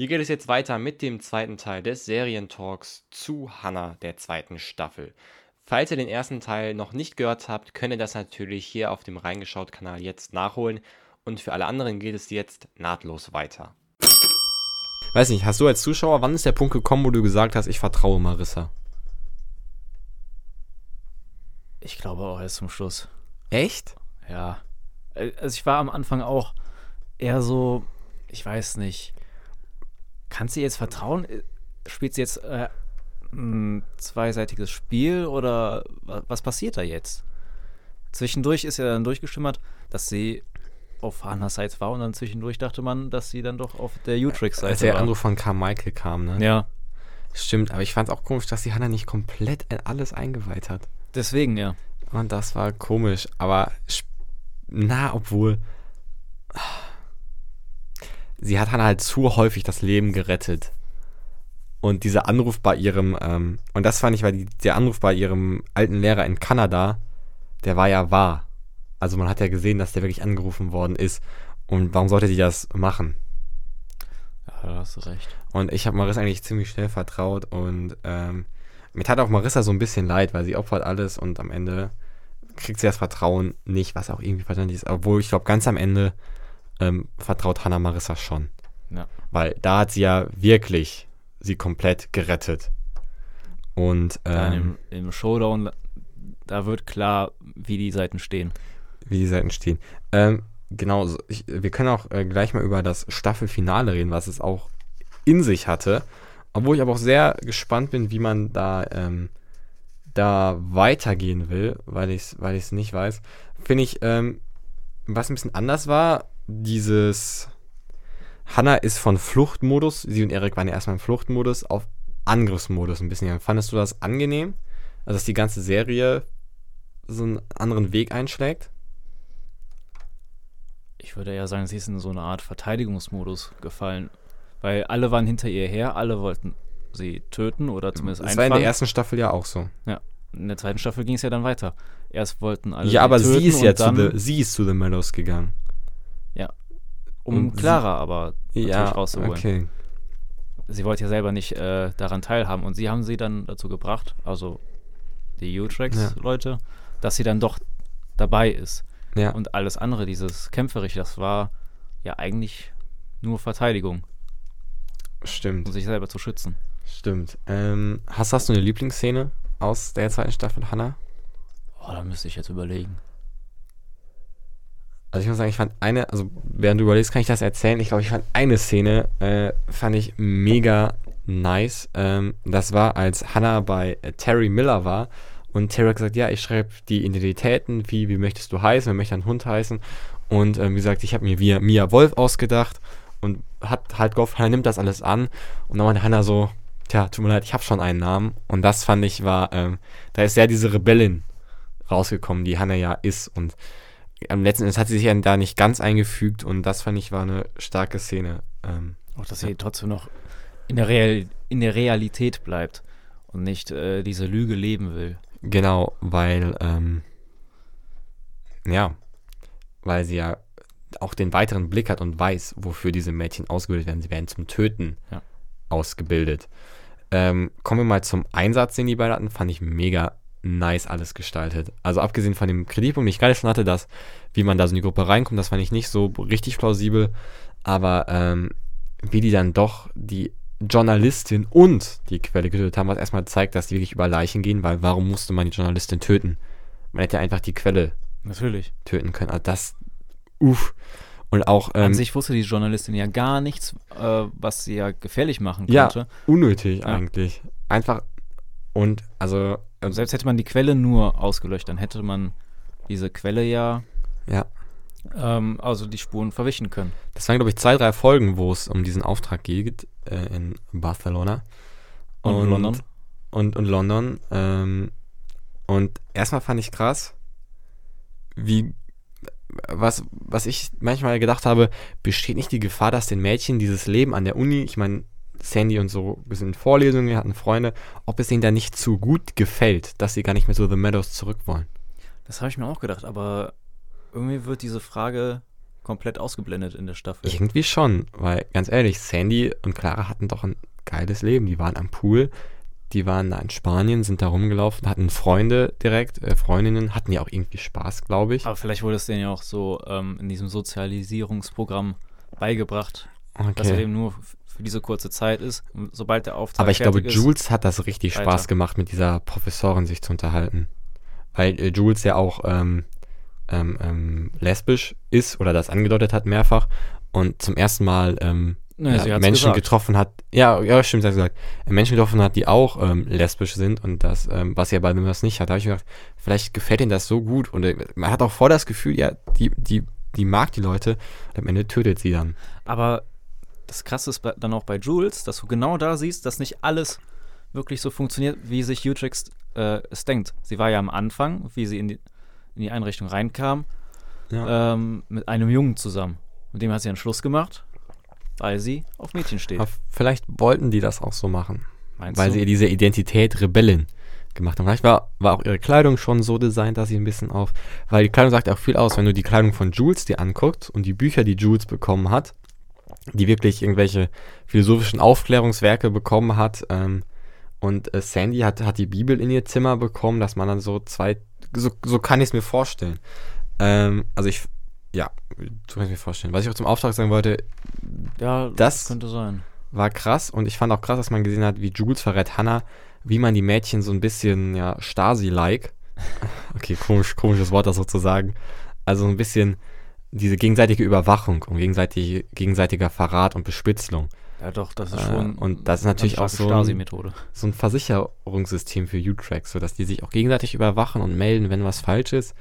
Hier geht es jetzt weiter mit dem zweiten Teil des Serientalks zu Hannah der zweiten Staffel. Falls ihr den ersten Teil noch nicht gehört habt, könnt ihr das natürlich hier auf dem Reingeschaut-Kanal jetzt nachholen. Und für alle anderen geht es jetzt nahtlos weiter. Weiß nicht, hast du als Zuschauer, wann ist der Punkt gekommen, wo du gesagt hast, ich vertraue Marissa? Ich glaube auch erst zum Schluss. Echt? Ja. Äh, Also ich war am Anfang auch eher so, ich weiß nicht. Kannst du jetzt vertrauen? Äh, Spielt sie jetzt äh, ein zweiseitiges Spiel oder wa- was passiert da jetzt? Zwischendurch ist ja dann durchgeschimmert, dass sie auf Hannas Seite war und dann zwischendurch dachte man, dass sie dann doch auf der Als Utrix-Seite der war. Anruf von Carmichael kam, ne? Ja, Stimmt, aber ich fand es auch komisch, dass die Hannah nicht komplett alles eingeweiht hat. deswegen ja. Und das war komisch, aber na, obwohl. Sie hat Hannah halt zu häufig das Leben gerettet. Und dieser Anruf bei ihrem, ähm, und das fand ich, weil die, der Anruf bei ihrem alten Lehrer in Kanada, der war ja wahr. Also man hat ja gesehen, dass der wirklich angerufen worden ist. Und warum sollte die das machen? Ja, da hast du recht. Und ich habe Marissa eigentlich ziemlich schnell vertraut und ähm, mir tat auch Marissa so ein bisschen leid, weil sie opfert alles und am Ende kriegt sie das Vertrauen nicht, was auch irgendwie verständlich ist. Obwohl ich glaube, ganz am Ende ähm, vertraut Hannah Marissa schon. Ja. Weil da hat sie ja wirklich sie komplett gerettet. Und ähm, im, im Showdown, da wird klar, wie die Seiten stehen. wie die Seiten stehen. Ähm, genau, ich, wir können auch äh, gleich mal über das Staffelfinale reden, was es auch in sich hatte. Obwohl ich aber auch sehr gespannt bin, wie man da, ähm, da weitergehen will, weil ich es weil ich's nicht weiß. Finde ich, ähm, was ein bisschen anders war, dieses Hannah ist von Fluchtmodus, sie und Erik waren ja erstmal im Fluchtmodus, auf Angriffsmodus ein bisschen. Fandest du das angenehm? Also, dass die ganze Serie so einen anderen Weg einschlägt? Ich würde ja sagen, sie ist in so eine Art Verteidigungsmodus gefallen. Weil alle waren hinter ihr her, alle wollten sie töten oder zumindest Das war in einfangen. der ersten Staffel ja auch so. in der zweiten Staffel ging es ja dann weiter. Erst wollten alle ja, aber sie ist ja zu the, sie ist zu The Meadows gegangen. Um und sie- Clara aber natürlich Ja, rauszuholen. okay. Sie wollte ja selber nicht äh, daran teilhaben und sie haben sie dann dazu gebracht, also die Ja. U-Tracks-Leute, dass sie dann doch dabei ist. Ja, Und alles andere, dieses Kämpferische, das war ja eigentlich nur Verteidigung, um stimmt. sich selber zu schützen. Stimmt. Ähm, hast, hast du eine Lieblingsszene aus der zweiten Staffel, Hannah? Oh, da müsste ich jetzt überlegen. Also ich muss sagen, ich fand eine, also während du überlegst, kann ich das erzählen. Ich glaube, ich fand eine Szene, äh, fand ich mega nice. Ähm, das war, als Hannah bei äh, Terry Miller war und Terry hat gesagt, ja, ich schreibe die Identitäten, wie, wie möchtest du heißen, wer möchte ein Hund heißen. Und ähm, wie gesagt, ich habe mir Mia, Mia Wolf ausgedacht und hat halt gehofft, Hannah nimmt das alles an. Und dann meinte Hannah so, tja, tut mir leid, ich habe schon einen Namen. Und das fand ich war, ähm, da ist ja diese Rebellin rausgekommen, die Hannah ja ist. Und am letzten Endes hat sie sich ja da nicht ganz eingefügt und das fand ich war eine starke Szene. Ähm, Auch, dass sie trotzdem noch in der, Real in der Realität bleibt und nicht äh, diese Lüge leben will. genau, weil, ähm, ja, weil sie ja auch den weiteren Blick hat und weiß, wofür diese Mädchen ausgebildet werden. Sie werden zum Töten Ja. ausgebildet. Ähm, kommen wir mal zum Einsatz, den die beiden hatten. Fand ich mega nice alles gestaltet. Also abgesehen von dem Kreditpunkt, den ich gerade schon hatte, dass, wie man da so in die Gruppe reinkommt, das fand ich nicht so richtig plausibel. Aber ähm, wie die dann doch die Journalistin und die Quelle getötet haben, was erstmal zeigt, dass die wirklich über Leichen gehen, weil warum musste man die Journalistin töten? Man hätte ja einfach die Quelle Natürlich. töten können. Also das, uff. Und auch, An ähm, sich wusste die Journalistin ja gar nichts, äh, was sie ja gefährlich machen Ja. konnte. unnötig Ja. eigentlich. Einfach, und also, ähm, Selbst hätte man die Quelle nur ausgelöscht, dann hätte man diese Quelle ja, ja. ähm, also die Spuren verwischen können. Das waren, glaube ich, zwei, drei Folgen, wo es um diesen Auftrag geht äh, in Barcelona. Und London. Und, und London. Ähm, und erstmal fand ich krass, wie, was, was ich manchmal gedacht habe, besteht nicht die Gefahr, dass den Mädchen dieses Leben an der Uni, ich meine, Sandy und so, wir sind in Vorlesungen, wir hatten Freunde, ob es ihnen da nicht zu gut gefällt, dass sie gar nicht mehr zu The Meadows zurück wollen. Das habe ich mir auch gedacht, aber irgendwie wird diese Frage komplett ausgeblendet in der Staffel. Irgendwie schon, weil ganz ehrlich, Sandy und Clara hatten doch ein geiles Leben. Die waren am Pool, die waren da in Spanien, sind da rumgelaufen, hatten Freunde direkt, äh, Freundinnen, hatten ja auch irgendwie Spaß, glaube ich. Aber vielleicht wurde es denen ja auch so ähm, in diesem Sozialisierungsprogramm beigebracht, dass er Okay. eben nur für diese kurze Zeit ist. Und sobald der Auftrag Aber ich glaube, ist, Jules hat das richtig weiter. Spaß gemacht, mit dieser Professorin sich zu unterhalten. Weil äh, Jules ja auch ähm, ähm, ähm, lesbisch ist oder das angedeutet hat mehrfach und zum ersten Mal ähm, Nee, ja, Menschen gesagt. getroffen hat. Ja, ja, stimmt, sie hat gesagt. Menschen getroffen hat, die auch ähm, lesbisch sind und das, ähm, was er bei dem das nicht hat. Da habe ich mir gedacht, vielleicht gefällt ihm das so gut und äh, man hat auch voll das Gefühl, ja, die, die, die mag die Leute und am Ende tötet sie dann. Aber das Krasse ist dann auch bei Jules, dass du genau da siehst, dass nicht alles wirklich so funktioniert, wie sich Utrecht äh, es denkt. Sie war ja am Anfang, wie sie in die, in die Einrichtung reinkam, Ja. ähm, mit einem Jungen zusammen. Mit dem hat sie einen Schluss gemacht, weil sie auf Mädchen steht. Aber vielleicht wollten die das auch so machen. Meinst weil du? sie ihr diese Identität Rebellin gemacht haben. Vielleicht war, war auch ihre Kleidung schon so designt, dass sie ein bisschen auf. Weil die Kleidung sagt auch viel aus, wenn du die Kleidung von Jules dir anguckst und die Bücher, die Jules bekommen hat, die wirklich irgendwelche philosophischen Aufklärungswerke bekommen hat. Ähm, und äh, Sandy hat, hat die Bibel in ihr Zimmer bekommen, dass man dann so zwei. So, so kann ich es mir vorstellen. Ähm, also ich. Ja, so kann ich mir vorstellen. Was ich auch zum Auftrag sagen wollte, ja, das- könnte sein. war krass und ich fand auch krass, dass man gesehen hat, wie Jules verrät Hannah, wie man die Mädchen so ein bisschen, ja, Stasi-like, okay, komisch, komisches Wort, das so zu sagen, also ein bisschen diese gegenseitige Überwachung und gegenseitige, gegenseitiger Verrat und Bespitzelung. Ja, doch, das ist Äh, schon. und das ist natürlich auch so ein-. So ein Versicherungssystem für U-Tracks, sodass die sich auch gegenseitig überwachen und melden, wenn was falsch ist.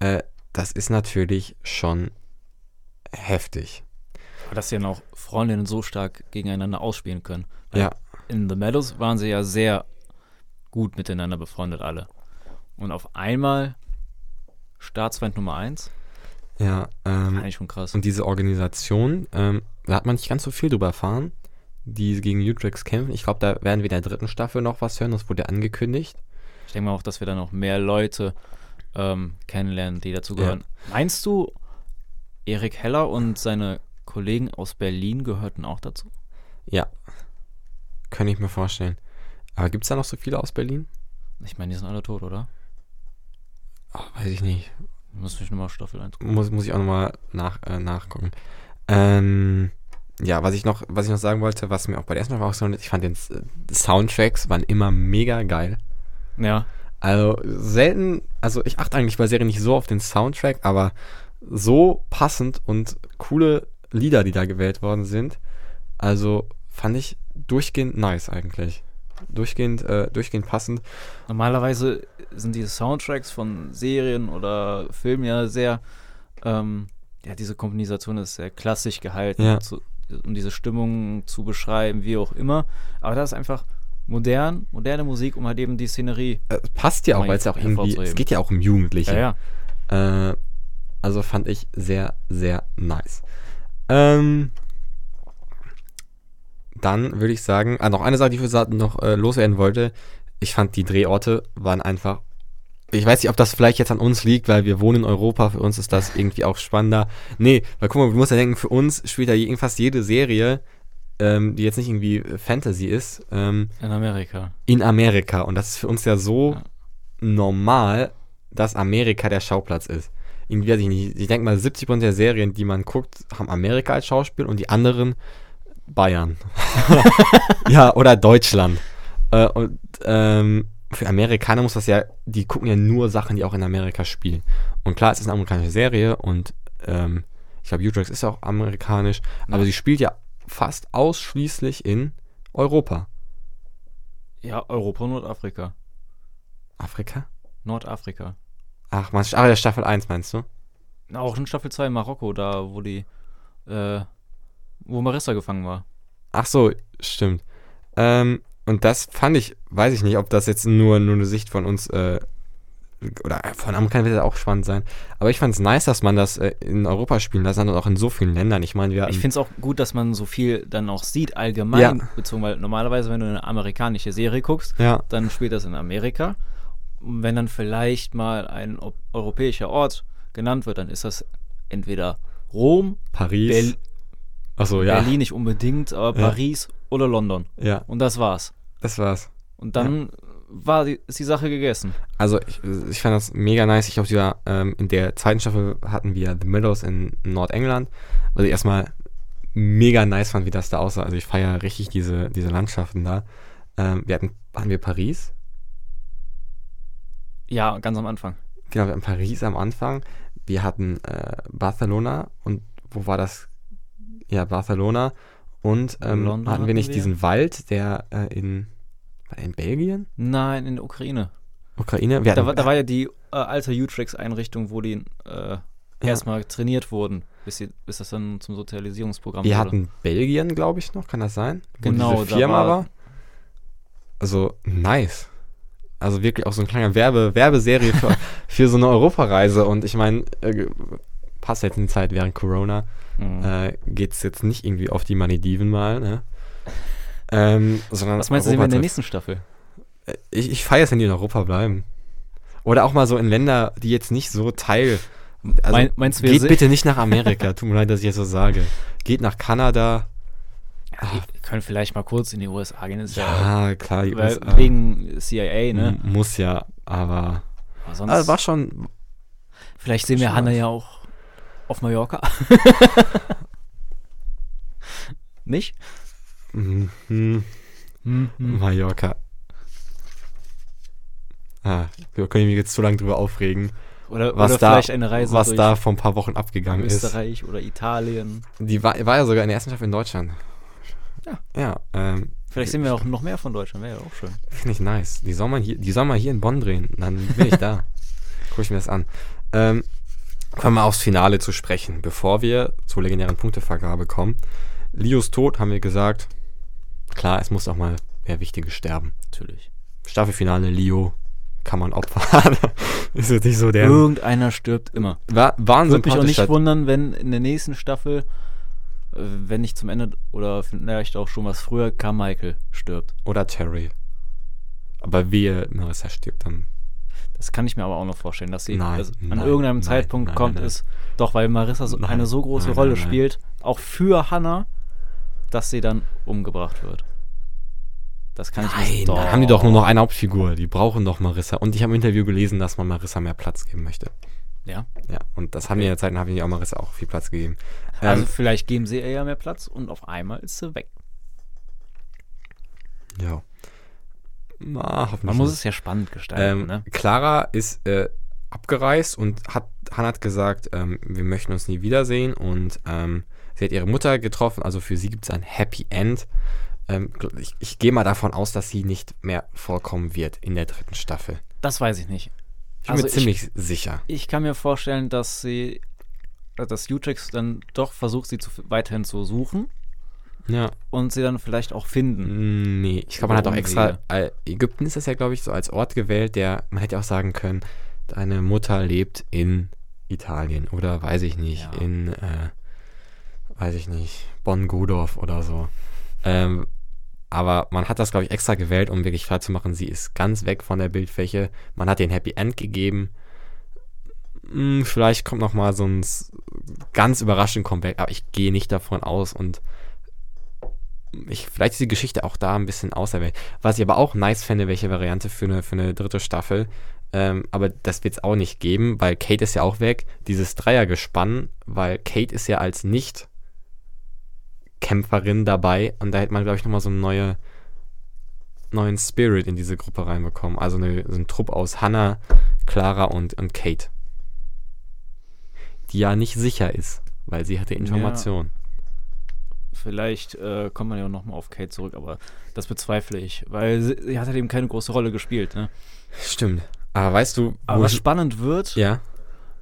Äh, das ist natürlich schon heftig. Aber dass sie dann auch Freundinnen so stark gegeneinander ausspielen können. Weil Ja. In The Meadows waren sie ja sehr gut miteinander befreundet, alle. Und auf einmal Staatsfeind Nummer 1, Ja, ähm, eigentlich schon krass. Und diese Organisation, ähm, da hat man nicht ganz so viel drüber erfahren, die gegen Utrex kämpfen. Ich glaube, da werden wir in der dritten Staffel noch was hören, das wurde angekündigt. Ich denke mal auch, dass wir dann noch mehr Leute ähm, kennenlernen, die dazu gehören. Meinst du, Erik Heller und seine Kollegen aus Berlin gehörten auch dazu? Ja, könnte ich mir vorstellen. Aber gibt es da noch so viele aus Berlin? Ich meine, die sind alle tot, oder? Oh, weiß ich nicht. Muss mich nochmal Staffel 1 Muss, muss ich auch nochmal nach, äh, nachgucken. Ähm, ja, was ich, noch, was ich noch sagen wollte, was mir auch bei der ersten Mal aufgefallen ist, ich fand den die Soundtracks waren immer mega geil. Ja, Also selten, also ich achte eigentlich bei Serien nicht so auf den Soundtrack, aber so passend und coole Lieder, die da gewählt worden sind. Also fand ich durchgehend nice eigentlich. Durchgehend, äh, durchgehend passend. Normalerweise sind diese Soundtracks von Serien oder Filmen ja sehr, ähm, ja, diese Komposition ist sehr klassisch gehalten, Ja. zu, um diese Stimmung zu beschreiben, wie auch immer. Aber das ist einfach modern, moderne Musik, um halt eben die Szenerie. Äh, passt ja auch, weil es ja auch irgendwie, es geht ja auch um Jugendliche. Ja, ja. Äh, also fand ich sehr, sehr nice. Ähm, dann würde ich sagen, ah, noch eine Sache, die ich noch äh, loswerden wollte. Ich fand, die Drehorte waren einfach. Ich weiß nicht, ob das vielleicht jetzt an uns liegt, weil wir wohnen in Europa. Für uns ist das irgendwie auch spannender. Nee, weil guck mal, du musst ja denken, für uns spielt ja je- fast jede Serie, ähm, die jetzt nicht irgendwie Fantasy ist, ähm, In Amerika. in Amerika. Und das ist für uns ja so Ja. normal, dass Amerika der Schauplatz ist. Irgendwie, weiß ich nicht, ich denke mal, 70% der Serien, die man guckt, haben Amerika als Schauspiel und die anderen Bayern. ja, oder Deutschland. Äh, und ähm, für Amerikaner muss das ja, die gucken ja nur Sachen, die auch in Amerika spielen. Und klar, es ist eine amerikanische Serie und ähm, ich glaube, Utrecht ist auch amerikanisch, aber Ja. sie spielt ja fast ausschließlich in Europa. Ja, Europa und Nordafrika. Afrika? Nordafrika. Ach, meinst du, ach, der Staffel 1 meinst du? Auch in Staffel 2 in Marokko, da wo die, äh, wo Marissa gefangen war. Ach so, stimmt. Ähm, und das fand ich, weiß ich nicht, ob das jetzt nur, nur eine Sicht von uns, äh, oder von Amerikanern wird das auch spannend sein. Aber ich fand es nice, dass man das äh, in Europa spielen lässt und auch in so vielen Ländern. Ich meine, wir Ich finde es auch gut, dass man so viel dann auch sieht, allgemein Ja. bezogen, weil normalerweise, wenn du eine amerikanische Serie guckst, ja, dann spielt das in Amerika. Und wenn dann vielleicht mal ein europäischer Ort genannt wird, dann ist das entweder Rom, Paris. Berl Achso, ja. Berlin nicht unbedingt, aber Ja. Paris oder London. Ja, Und das war's. das war's. Und dann war die, ist die Sache gegessen. Also ich, ich fand das mega nice. Ich glaube, die war, ähm, in der zweiten Staffel hatten wir The Meadows in Nordengland. Ich erstmal mega nice fand, wie das da aussah. Also ich feiere richtig diese, diese Landschaften da. Ähm, wir hatten, hatten wir Paris? Ja, ganz am Anfang. Genau, wir hatten Paris am Anfang. Wir hatten äh, Barcelona und wo war das? Ja, Barcelona. Und ähm, hatten wir hatten nicht wir. diesen Wald, der äh, in, in Belgien? Nein, in der Ukraine. Ukraine? Wir Da, hatten, war- da war ja die äh, alte U-Trax-Einrichtung, wo die äh, erstmal trainiert wurden, bis, sie, bis das dann zum Sozialisierungsprogramm Wir wurde. hatten Belgien, glaube ich, noch, kann das sein? Wo Genau, diese da Firma war- war. Also, nice. Also wirklich auch so ein kleiner Werbe, Werbeserie für, für so eine Europareise. Und ich meine, äh, passt jetzt in die Zeit während Corona. Mhm. Äh, Geht es jetzt nicht irgendwie auf die Malediven mal, ne? Ähm, sondern Was meinst du, sehen wir in der nächsten Staffel? Äh, Ich, ich feiere es, wenn die in Europa bleiben. Oder auch mal so in Länder, die jetzt nicht so Teil. Also, Mein- meinst du, geht bitte nicht nach Amerika. Tut mir leid, dass ich jetzt so sage. Geht nach Kanada. Wir können vielleicht mal kurz in die USA gehen. Ist ja, Ja, klar, USA. wegen CIA, ne? Muss ja, aber. Aber sonst, Also war schon. vielleicht sehen wir Hanna ja auch auf Mallorca. Nicht? Mhm, mhm, Hm. Mallorca. Ah, wir können mich jetzt zu lange drüber aufregen, Oder, was oder da, vielleicht eine Reise was da vor ein paar Wochen abgegangen ist. Österreich oder Italien. Die war, war ja sogar in der ersten Staffel in Deutschland. Ja. Ja, ähm, Vielleicht sehen wir auch noch mehr von Deutschland, wäre ja auch schön. Finde ich nice. Die soll, man hier, die mal hier in Bonn drehen. Dann bin ich da. Guck ich mir das an. Ähm, kommen wir aufs Finale zu sprechen, bevor wir zur legendären Punktevergabe kommen. Lios Tod haben wir gesagt. Klar, es muss auch mal wer Wichtiges sterben. Natürlich. Staffelfinale Leo kann man opfern. ist jetzt nicht so der. Irgendeiner stirbt immer. War, war ein Würde mich auch nicht wundern, wenn in der nächsten Staffel, äh, wenn nicht zum Ende oder vielleicht auch schon was früher, Carmichael stirbt. Oder Terry. Aber wehe, Marissa stirbt dann. Das kann ich mir aber auch noch vorstellen, dass sie Nein, dass an nein, irgendeinem nein, Zeitpunkt kommt, ist doch, weil Marissa so, eine so große Rolle spielt, auch für Hannah, dass sie dann umgebracht wird. Das kann ich Nein, mir dann haben die doch nur noch eine Hauptfigur. Die brauchen doch Marissa. Und ich habe im Interview gelesen, dass man Marissa mehr Platz geben möchte. Ja. Ja, und das haben die in der Zeit, haben die auch Marissa auch viel Platz gegeben. Also Ähm, vielleicht geben sie ihr ja mehr Platz und auf einmal ist sie weg. ja. Na, hoffentlich Man muss nicht. es ja spannend gestalten, ähm, ne? Clara ist äh, abgereist und hat, Hannah hat gesagt, ähm, wir möchten uns nie wiedersehen und ähm, sie hat ihre Mutter getroffen, also für sie gibt es ein Happy End. Ähm, ich ich gehe mal davon aus, dass sie nicht mehr vorkommen wird in der dritten Staffel. Das weiß ich nicht. Ich bin Also mir ich- ziemlich sicher. Ich kann mir vorstellen, dass sie, dass Utrex dann doch versucht, sie zu, weiterhin zu suchen Ja. und sie dann vielleicht auch finden. Mm, Nee, ich glaube, man hat auch extra. Ägypten ist das ja, glaube ich, so als Ort gewählt, der, man hätte auch sagen können, deine Mutter lebt in Italien oder weiß ich nicht, Ja. in, äh, weiß ich nicht, Bonn-Godorf oder so. Ähm, aber man hat das, glaube ich, extra gewählt, um wirklich klar zu machen, sie ist ganz weg von der Bildfläche. Man hat den Happy End gegeben. Hm, vielleicht kommt noch mal so ein ganz überraschend Comeback, aber ich gehe nicht davon aus und ich, vielleicht ist die Geschichte auch da ein bisschen auserwählt. Was ich aber auch nice fände, welche Variante für eine, für eine dritte Staffel. Ähm, aber das wird es auch nicht geben, weil Kate ist ja auch weg. Dieses Dreiergespann, weil Kate ist ja als Nicht-Kämpferin dabei und da hätte man, glaube ich, nochmal so einen neue, neuen Spirit in diese Gruppe reinbekommen. Also eine, so ein Trupp aus Hannah, Clara und, und Kate. Die ja nicht sicher ist, weil sie hatte Informationen. Vielleicht äh, kommt man ja nochmal auf Kate zurück, aber das bezweifle ich, weil sie, sie hat halt eben keine große Rolle gespielt. Ne? Stimmt. Aber weißt du, Aber was spannend wird, ja,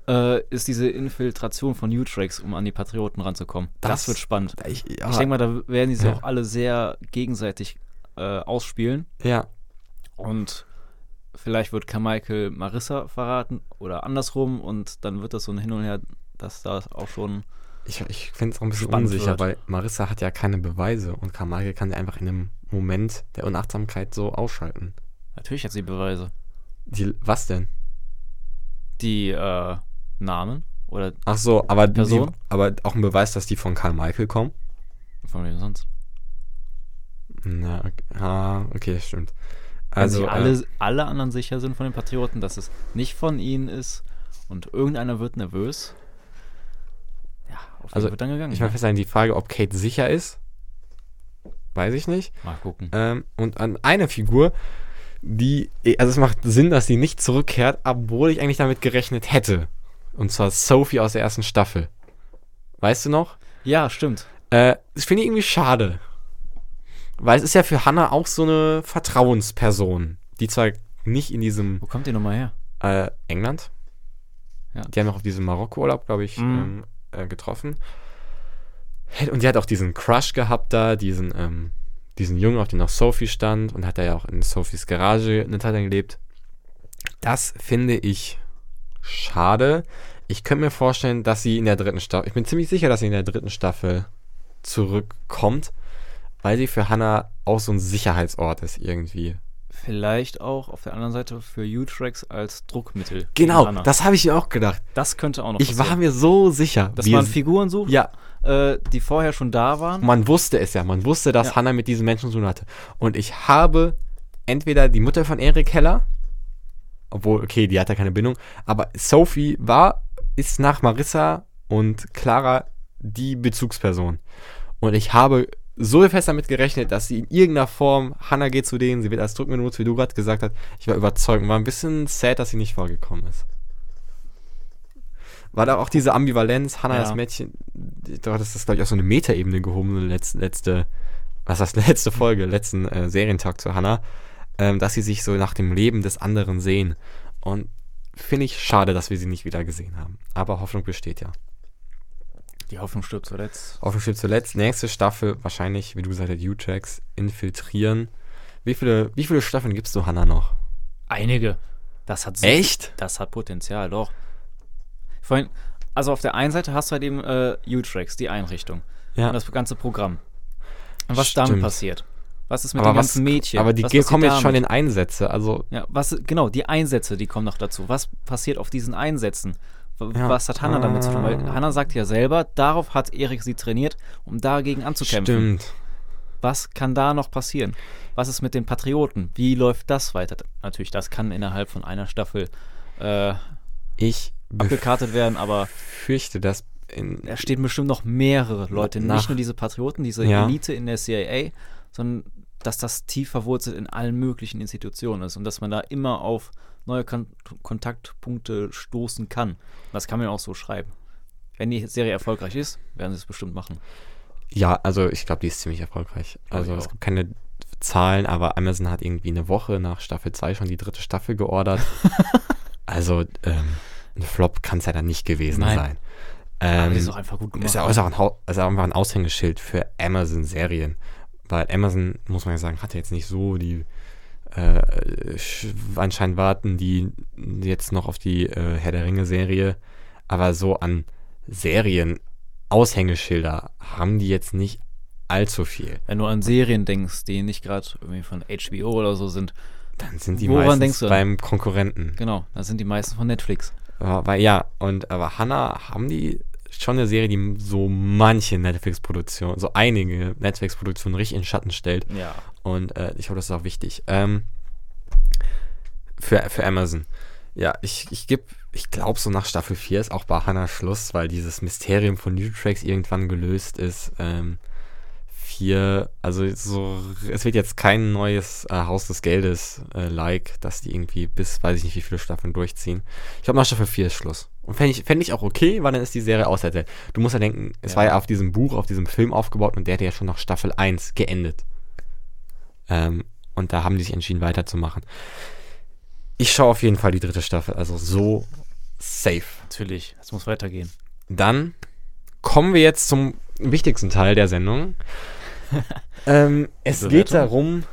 äh, ist diese Infiltration von Utrex, um an die Patrioten ranzukommen. Das, Das- wird spannend. ich, ja, Ich denke mal, da werden die sich Ja. auch alle sehr gegenseitig äh, ausspielen. ja, Und vielleicht wird Carmichael Marissa verraten oder andersrum und dann wird das so ein Hin und Her, dass da auch schon. Ich, ich finde es auch ein bisschen Spannend unsicher, wird. weil Marissa hat ja keine Beweise und Kamal kann sie einfach in einem Moment der Unachtsamkeit so ausschalten. Natürlich hat sie Beweise. Die, was denn? Die äh, Namen Oder Ach so, aber, die, aber auch ein Beweis, dass die von Karl Michael kommen? von wem sonst? Na, okay, ah, okay, stimmt. Also Also, alle, äh, alle anderen sicher sind von den Patrioten, dass es nicht von ihnen ist und irgendeiner wird nervös. Auf Also, wird dann gegangen. ich meine festhalten, die Frage, ob Kate sicher ist, weiß ich nicht. Mal gucken. Ähm, und an eine Figur, die, also es macht Sinn, dass sie nicht zurückkehrt, obwohl ich eigentlich damit gerechnet hätte. Und zwar Sophie aus der ersten Staffel. Weißt du noch? Ja, stimmt. Äh, das finde ich irgendwie schade. Weil es ist ja für Hannah auch so eine Vertrauensperson, die zwar nicht in diesem Wo kommt die nochmal her? äh, England, Ja. die haben auch auf diesem Marokko-Urlaub, glaube ich, Mhm. ähm, äh, getroffen. Und die hat auch diesen Crush gehabt da, diesen, ähm, diesen Jungen, auf den auch Sophie stand und hat er ja auch in Sophies Garage eine Zeit lang gelebt. Das finde ich schade. Ich könnte mir vorstellen, dass sie in der dritten Staffel, ich bin ziemlich sicher, dass sie in der dritten Staffel zurückkommt, weil sie für Hannah auch so ein Sicherheitsort ist irgendwie. Vielleicht auch auf der anderen Seite für U-Tracks als Druckmittel. Genau, das habe ich mir auch gedacht. das könnte auch noch Ich war passieren. mir so sicher. Dass wir man Figuren sucht, ja, äh, die vorher schon da waren. man wusste es ja. Man wusste, dass Ja. Hannah mit diesen Menschen zu tun hatte. Und ich habe entweder die Mutter von Erik Heller, obwohl, okay, die hat ja keine Bindung, aber Sophie war, ist nach Marissa und Clara die Bezugsperson. Und ich habe so fest damit gerechnet, dass sie in irgendeiner Form, Hannah geht zu denen, sie wird als Druckmittel wie du gerade gesagt hast. Ich war überzeugt und war ein bisschen sad, dass sie nicht vorgekommen ist. War da auch diese Ambivalenz, Hannah Ja. das Mädchen, du hattest das, glaube ich, auf so eine Metaebene gehoben, so letzte, letzte, was heißt letzte Folge, letzten äh, Serientag zu Hannah, ähm, dass sie sich so nach dem Leben des anderen sehen. Und finde ich schade, dass wir sie nicht wieder gesehen haben. Aber Hoffnung besteht ja. Die Hoffnung stirbt zuletzt. Hoffnung steht zuletzt. Nächste Staffel wahrscheinlich, wie du gesagt hast, U-Tracks infiltrieren. Wie viele, wie viele Staffeln gibst du Hannah noch? Einige. Das hat so Echt? Das hat Potenzial, doch. Vorhin, also auf der einen Seite hast du halt eben äh, U-Tracks, die Einrichtung. Ja. Und das ganze Programm. Und was damit Stimmt. passiert? Was ist mit aber den was, ganzen Mädchen? aber die was kommen jetzt schon damit? in Einsätze. Also, Ja, was, genau, die Einsätze, die kommen noch dazu. Was passiert auf diesen Einsätzen? Ja. Was hat Hannah damit zu tun? Weil Ah. Hannah sagt ja selber, darauf hat Erik sie trainiert, um dagegen anzukämpfen. stimmt. Was kann da noch passieren? Was ist mit den Patrioten? Wie läuft das weiter? Natürlich, das kann innerhalb von einer Staffel äh, Ich abgekartet werden, aber befürchte, dass in, da stehen bestimmt noch mehrere Leute, Nach- nicht nur diese Patrioten, diese Ja. Elite in der CIA, sondern dass das tief verwurzelt in allen möglichen Institutionen ist und dass man da immer auf neue Kon Kontaktpunkte stoßen kann. Das kann man auch so schreiben. Wenn die Serie erfolgreich ist, werden sie es bestimmt machen. Ja, also ich glaube, die ist ziemlich erfolgreich. Glaub Also es gibt keine Zahlen, aber Amazon hat irgendwie eine Woche nach Staffel 2 schon die dritte Staffel geordert. also ähm, ein Flop kann es ja dann nicht gewesen Nein. sein. Ähm, ist auch einfach gut gemacht. ist ja auch, ein, ist auch einfach ein Aushängeschild für Amazon-Serien. Weil Amazon, muss man ja sagen, hat ja jetzt nicht so die äh, sch- anscheinend warten die jetzt noch auf die äh, Herr der Ringe-Serie. Aber so an Serien, Aushängeschilder haben die jetzt nicht allzu viel. Wenn du an Serien denkst, die nicht gerade irgendwie von HBO oder so sind, Dann sind die Woran meistens beim Konkurrenten. genau, dann sind die meisten von Netflix. Aber, ja, und aber Hannah haben die schon eine Serie, die so manche Netflix-Produktionen, so einige Netflix-Produktionen richtig in den Schatten stellt. Ja. Und äh, ich glaube, das ist auch wichtig. Ähm, für, für Amazon. Ja, ich, ich gebe, ich glaube, so nach Staffel 4 ist auch bei Hannah Schluss, weil dieses Mysterium von New Tracks irgendwann gelöst ist. Ähm, 4, also so, es wird jetzt kein neues äh, Haus des Geldes äh, like, dass die irgendwie bis, weiß ich nicht, wie viele Staffeln durchziehen. Ich glaube, nach Staffel 4 ist Schluss. Und fände ich, fänd ich auch okay, weil dann ist die Serie auserzählt. Du musst ja denken, es Ja. war ja auf diesem Buch, auf diesem Film aufgebaut und der hätte ja schon nach Staffel 1 geendet. Ähm, und da haben die sich entschieden, weiterzumachen. Ich schaue auf jeden Fall die dritte Staffel, also so safe. Natürlich, es muss weitergehen. Dann kommen wir jetzt zum wichtigsten Teil der Sendung. ähm, es geht darum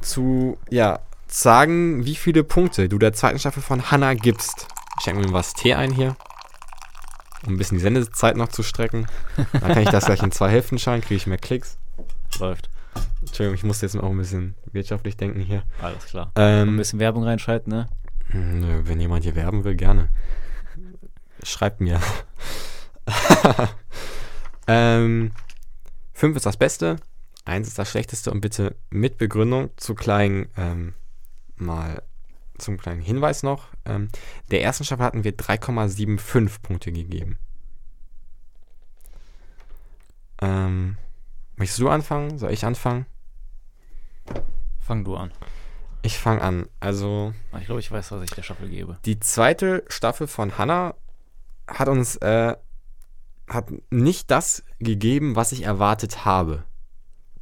zu, ja, sagen, wie viele Punkte du der zweiten Staffel von Hannah gibst. Ich schenke mir was Tee ein hier, um ein bisschen die Sendezeit noch zu strecken. Dann kann ich das gleich in zwei Hälften schneiden, kriege ich mehr Klicks. Läuft. Entschuldigung, ich muss jetzt auch ein bisschen wirtschaftlich denken hier. Alles klar. Ein Ähm, bisschen Werbung reinschalten, ne? nö, wenn jemand hier werben will, gerne. Schreibt mir. ähm, fünf ist das Beste, eins ist das Schlechteste und bitte mit Begründung zu kleinen, ähm, mal zum kleinen Hinweis noch. Ähm, der ersten Staffel hatten wir 3,75 Punkte gegeben. Ähm, möchtest du anfangen? Soll ich anfangen? Fang du an. Ich fange an. Also. Ich glaube, ich weiß, was ich der Staffel gebe. Die zweite Staffel von Hannah hat uns äh, hat nicht das gegeben, was ich erwartet habe,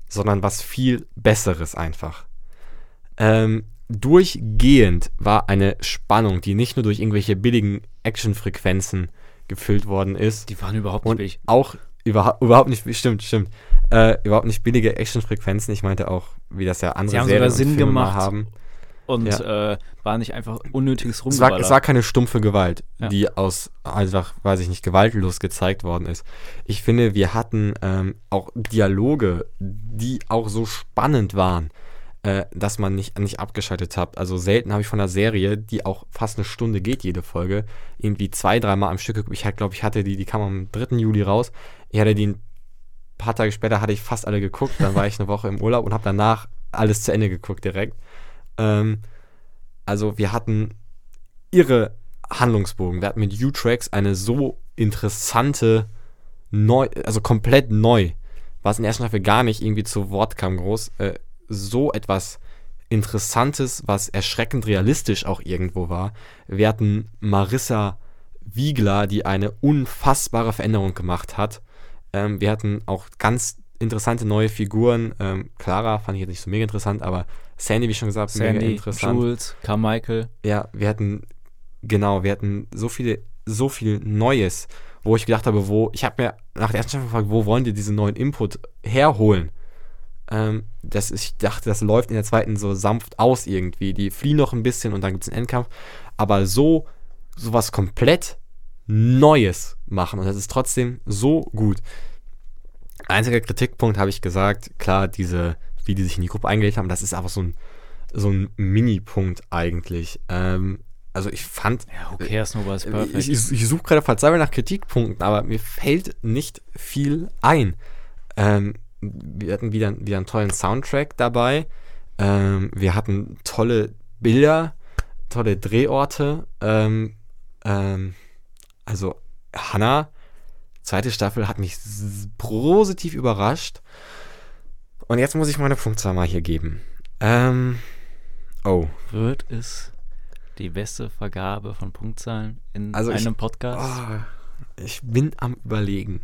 sondern was viel Besseres einfach. Ähm, durchgehend war eine Spannung, die nicht nur durch irgendwelche billigen Actionfrequenzen gefüllt worden ist. Die waren überhaupt nicht billig. auch überha überhaupt nicht, stimmt, stimmt, äh, überhaupt nicht billige Actionfrequenzen. Ich meinte auch, wie das ja andere Sie haben Serien sogar Sinn gemacht. haben. Und Ja. äh, war nicht einfach unnötiges Es war, Rumgeballer. es war keine stumpfe Gewalt, Ja. die aus einfach, weiß ich nicht, gewaltlos gezeigt worden ist. Ich finde, wir hatten ähm, auch Dialoge, die auch so spannend waren, äh, dass man nicht, nicht abgeschaltet hat. Also selten habe ich von einer Serie, die auch fast eine Stunde geht, jede Folge, irgendwie zwei, dreimal am Stück geguckt. Ich glaube, ich hatte die, die kam am 3. Juli raus. Ich hatte die ein paar Tage später, hatte ich fast alle geguckt. Dann war ich eine Woche im Urlaub und habe danach alles zu Ende geguckt direkt. Ähm, also wir hatten irre Handlungsbogen. Wir hatten mit U-Tracks eine so interessante, neu, also komplett neu, was in der ersten Staffel gar nicht irgendwie zu Wort kam groß, äh, so etwas Interessantes, was erschreckend realistisch auch irgendwo war. Wir hatten Marissa Wiegler, die eine unfassbare Veränderung gemacht hat. Ähm, wir hatten auch ganz interessante neue Figuren. Ähm, Clara fand ich jetzt nicht so mega interessant, aber Sandy, wie schon gesagt, mega Sandy, interessant. Jules, Carmichael. Ja, wir hatten, genau, wir hatten so viele, so viel Neues, wo ich gedacht habe, wo, ich habe mir nach der ersten Staffel gefragt, wo wollen die diesen neuen Input herholen? Ähm, das, ich dachte, das läuft in der zweiten so sanft aus irgendwie. Die fliehen noch ein bisschen und dann gibt es einen Endkampf. Aber so, sowas komplett Neues machen und das ist trotzdem so gut. Einziger Kritikpunkt habe ich gesagt, klar, diese, wie die sich in die Gruppe eingelegt haben, das ist einfach so ein, so ein Mini-Punkt eigentlich. Ähm, also ich fand, Ja, who cares, nobody's ich, perfect. ich, ich suche gerade verzweifelt nach Kritikpunkten, aber mir fällt nicht viel ein. Ähm, wir hatten wieder, wieder einen tollen Soundtrack dabei. Ähm, wir hatten tolle Bilder, tolle Drehorte. Ähm, ähm, also Hannah, zweite Staffel, hat mich positiv überrascht. Und jetzt muss ich meine Punktzahl mal hier geben. Ähm, oh, Wird es die beste Vergabe von Punktzahlen in Also ich- einem Podcast? oh, ich bin am überlegen.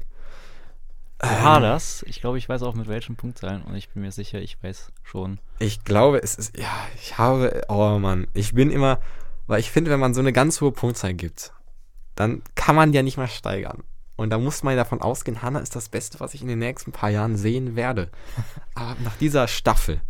Du haderst. Ich glaube, ich weiß auch mit welchen Punktzahlen und ich bin mir sicher, ich weiß schon. Ich glaube, es ist, ja, ich habe, oh Mann, ich bin immer, weil ich finde, wenn man so eine ganz hohe Punktzahl gibt, dann kann man die ja nicht mehr steigern. Und da muss man ja davon ausgehen, Hannah ist das Beste, was ich in den nächsten paar Jahren sehen werde. Aber nach dieser Staffel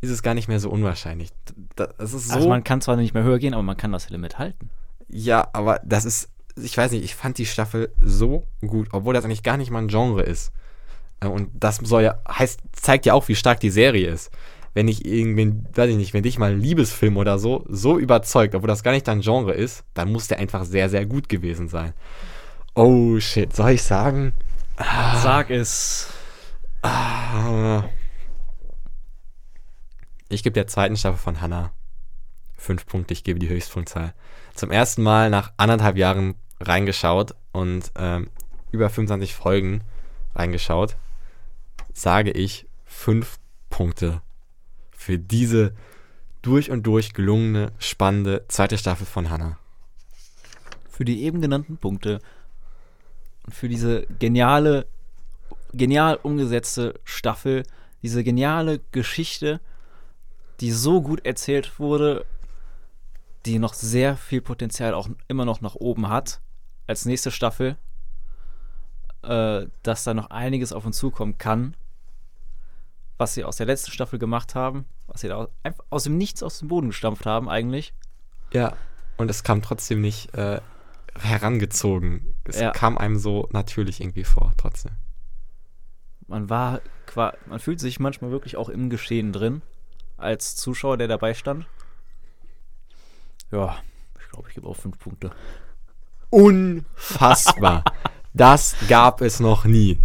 ist es gar nicht mehr so unwahrscheinlich. Da- Das ist so, Also man kann zwar nicht mehr höher gehen, aber man kann das Limit halten. ja, aber das ist, ich weiß nicht, ich fand die Staffel so gut, obwohl das eigentlich gar nicht mein Genre ist. Äh, Und das soll ja, heißt, zeigt ja auch, wie stark die Serie ist. Wenn ich irgendwen, weiß ich nicht, wenn dich mal ein Liebesfilm oder so, so überzeugt, obwohl das gar nicht dein Genre ist, dann muss der einfach sehr, sehr gut gewesen sein. Oh shit, soll ich sagen? Sag es. Ah. Ich gebe der zweiten Staffel von Hannah fünf Punkte. Ich gebe die Höchstpunktzahl. Zum ersten Mal nach anderthalb Jahren reingeschaut und ähm, über 25 Folgen reingeschaut, sage ich fünf Punkte für diese durch und durch gelungene, spannende zweite Staffel von Hannah. Für die eben genannten Punkte für diese geniale, genial umgesetzte Staffel, diese geniale Geschichte, die so gut erzählt wurde, die noch sehr viel Potenzial auch immer noch nach oben hat, als nächste Staffel, äh, dass da noch einiges auf uns zukommen kann, was sie aus der letzten Staffel gemacht haben, was sie da aus, einfach aus dem Nichts aus dem Boden gestampft haben eigentlich. Ja, und es kam trotzdem nicht äh, herangezogen. Es Ja. kam einem so natürlich irgendwie vor, trotzdem. man war man fühlt sich manchmal wirklich auch im Geschehen drin als Zuschauer, der dabei stand. Ja, ich glaube, ich gebe auch fünf Punkte. unfassbar. das gab es noch nie.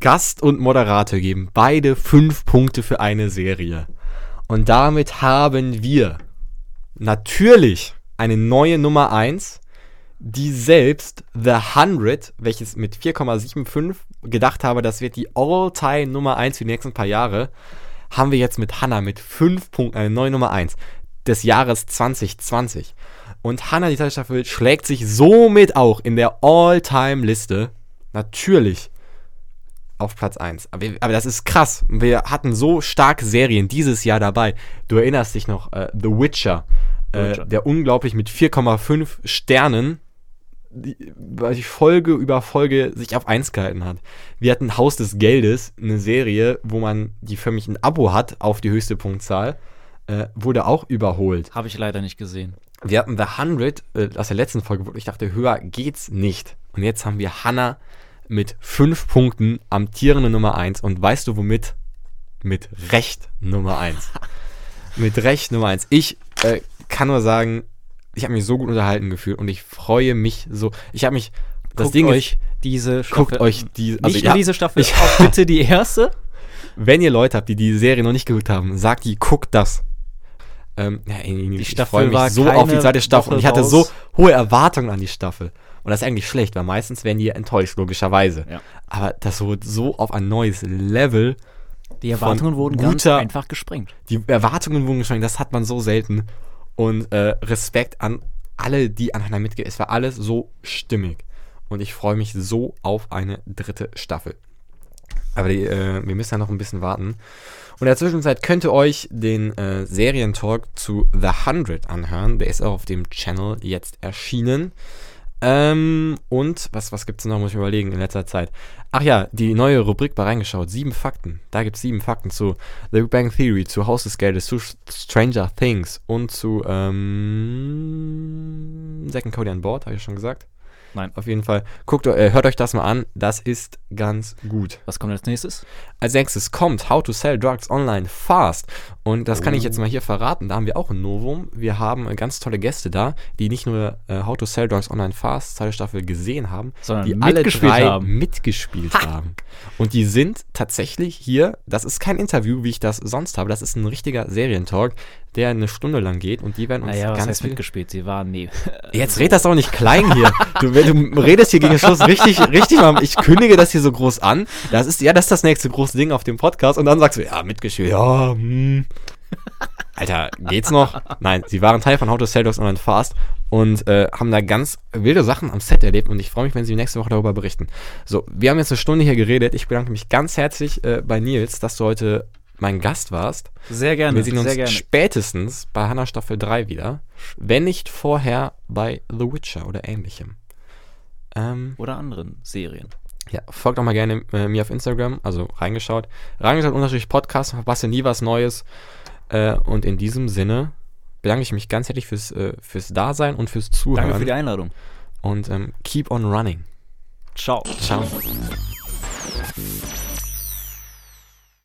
Gast und Moderator geben beide fünf Punkte für eine Serie. Und damit haben wir natürlich eine neue Nummer 1, die selbst The 100, welches mit 4,75 gedacht habe, das wird die All-Time Nummer 1 für die nächsten paar Jahre, haben wir jetzt mit Hannah mit 5 Punkten eine neue Nummer 1 des Jahres 2020. Und Hannah, die Staffel, schlägt sich somit auch in der All-Time-Liste natürlich auf Platz 1. Aber, aber, das ist krass. Wir hatten so starke Serien dieses Jahr dabei. Du erinnerst dich noch, äh, The Witcher, äh, Witcher. der unglaublich mit 4,5 Sternen die, die Folge über Folge sich auf 1 gehalten hat. Wir hatten Haus des Geldes, eine Serie, wo man die für mich ein Abo hat auf die höchste Punktzahl, äh, wurde auch überholt. Habe ich leider nicht gesehen. Wir hatten The 100 äh, aus der letzten Folge, wo ich dachte, höher geht's nicht. Und jetzt haben wir Hannah mit 5 Punkten amtierende Nummer 1. Und weißt du womit? Mit Recht Nummer 1. mit Recht Nummer 1. Ich äh, kann nur sagen, ich habe mich so gut unterhalten gefühlt und ich freue mich so. Ich habe mich. Das guckt Ding euch ist, diese Staffel. Guckt euch die. Also nicht nur diese Staffel, ich, auch bitte die erste. Wenn ihr Leute habt, die die Serie noch nicht geguckt haben, sagt die, guckt das. Ähm, ja, die ich Staffel war so auf die zweite Staffel und ich hatte so hohe Erwartungen an die Staffel. Und das ist eigentlich schlecht, weil meistens werden die enttäuscht, logischerweise. Ja. Aber das wurde so auf ein neues Level. Die Erwartungen wurden guter, ganz einfach gesprengt. Die Erwartungen wurden gesprengt, das hat man so selten. Und äh, Respekt an alle, die an Hannah mitgehen. Es war alles so stimmig. Und ich freue mich so auf eine dritte Staffel. Aber die, äh, wir müssen ja noch ein bisschen warten. Und in der Zwischenzeit könnt ihr euch den äh, Serientalk zu The 100 anhören. Der ist auch auf dem Channel jetzt erschienen. Ähm, und was, was gibt es noch, muss ich überlegen, in letzter Zeit. Ach ja, die neue Rubrik bei reingeschaut. Sieben Fakten. Da gibt es sieben Fakten zu The Big Bang Theory, zu Haus des Geldes, zu Stranger Things und zu ähm, Second Cody an Board, habe ich schon gesagt. Nein. Auf jeden Fall. Guckt, äh, hört euch das mal an. Das ist ganz gut. Was kommt als nächstes? Als nächstes kommt How to Sell Drugs Online Fast. Und das oh. kann ich jetzt oh. mal hier verraten. Da haben wir auch ein Novum. Wir haben äh, ganz tolle Gäste da, die nicht nur äh, How to Sell Drugs Online Fast, zweite Staffel, gesehen haben, sondern die alle drei haben. mitgespielt ha. haben. Und die sind tatsächlich hier, das ist kein Interview, wie ich das sonst habe, das ist ein richtiger Serientalk der eine Stunde lang geht und die werden uns naja, ganz was heißt mitgespielt. Sie waren nee. Jetzt red das doch nicht klein hier. Du, du redest hier gegen Schluss richtig, richtig mal. Ich kündige das hier so groß an. Das ist ja das ist das nächste große Ding auf dem Podcast und dann sagst du ja mitgespielt. Ja. Hm. Alter, geht's noch? Nein, sie waren Teil von How to Sell Dogs Online Fast und äh, haben da ganz wilde Sachen am Set erlebt und ich freue mich, wenn sie nächste Woche darüber berichten. So, wir haben jetzt eine Stunde hier geredet. Ich bedanke mich ganz herzlich äh, bei Nils, dass du heute mein Gast warst. Sehr gerne. Wir sehen uns gerne. spätestens bei Hannah Staffel 3 wieder. Wenn nicht vorher bei The Witcher oder ähnlichem. Ähm, oder anderen Serien. Ja, folgt auch mal gerne äh, mir auf Instagram, also reingeschaut. Reingeschaut unterstrich Podcast, verpasse nie was Neues. Äh, und in diesem Sinne bedanke ich mich ganz herzlich fürs, äh, fürs Dasein und fürs Zuhören. Danke für die Einladung. Und ähm, keep on running. Ciao. Ciao.